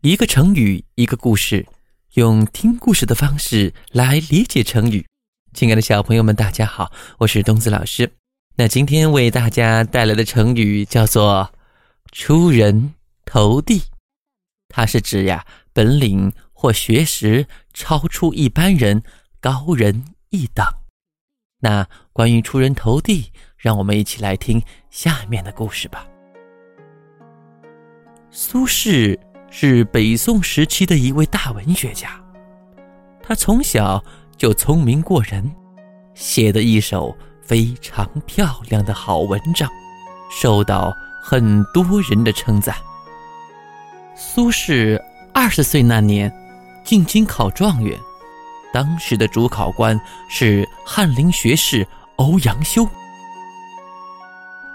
一个成语，一个故事，用听故事的方式来理解成语。亲爱的小朋友们，大家好，我是东子老师。那今天为大家带来的成语叫做“出人头地”，它是指呀本领或学识超出一般人，高人一等。那关于出人头地，让我们一起来听下面的故事吧。苏轼。是北宋时期的一位大文学家，他从小就聪明过人，写的一首非常漂亮的好文章，受到很多人的称赞。苏轼二十岁那年进京考状元，当时的主考官是翰林学士欧阳修。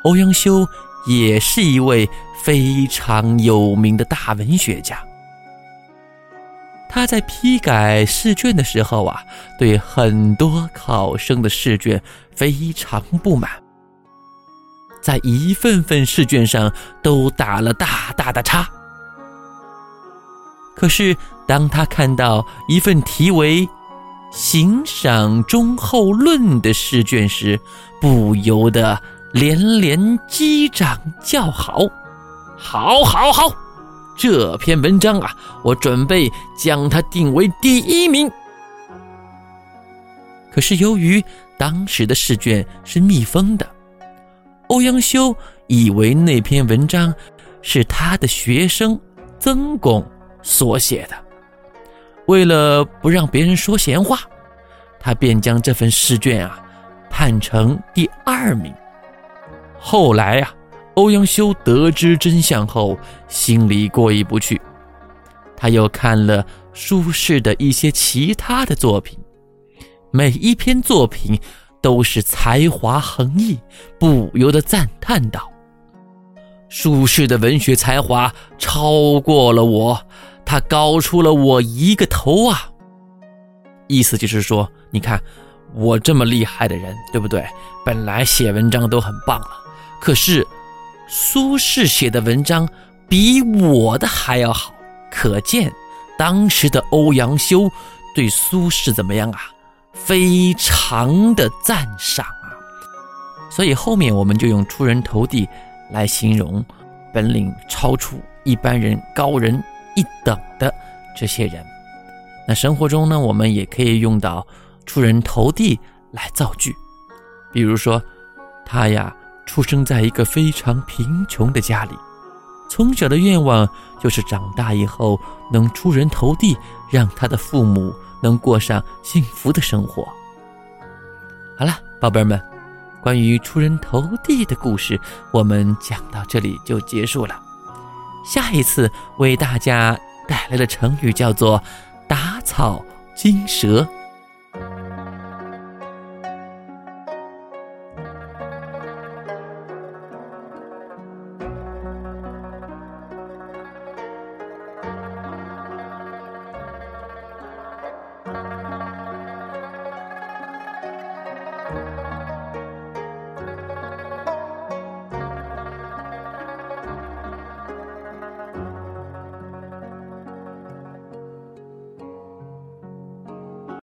欧阳修。也是一位非常有名的大文学家。他在批改试卷的时候啊，对很多考生的试卷非常不满，在一份份试卷上都打了大大的叉。可是，当他看到一份题为《行赏忠厚论》的试卷时，不由得。连连击掌叫好，好，好，好！这篇文章啊，我准备将它定为第一名。可是由于当时的试卷是密封的，欧阳修以为那篇文章是他的学生曾巩所写的，为了不让别人说闲话，他便将这份试卷啊判成第二名。后来呀，欧阳修得知真相后，心里过意不去。他又看了苏轼的一些其他的作品，每一篇作品都是才华横溢，不由得赞叹道：“苏轼的文学才华超过了我，他高出了我一个头啊！”意思就是说，你看我这么厉害的人，对不对？本来写文章都很棒了。可是，苏轼写的文章比我的还要好，可见当时的欧阳修对苏轼怎么样啊？非常的赞赏啊！所以后面我们就用“出人头地”来形容本领超出一般人、高人一等的这些人。那生活中呢，我们也可以用到“出人头地”来造句，比如说他呀。出生在一个非常贫穷的家里，从小的愿望就是长大以后能出人头地，让他的父母能过上幸福的生活。好了，宝贝儿们，关于出人头地的故事，我们讲到这里就结束了。下一次为大家带来的成语叫做“打草惊蛇”。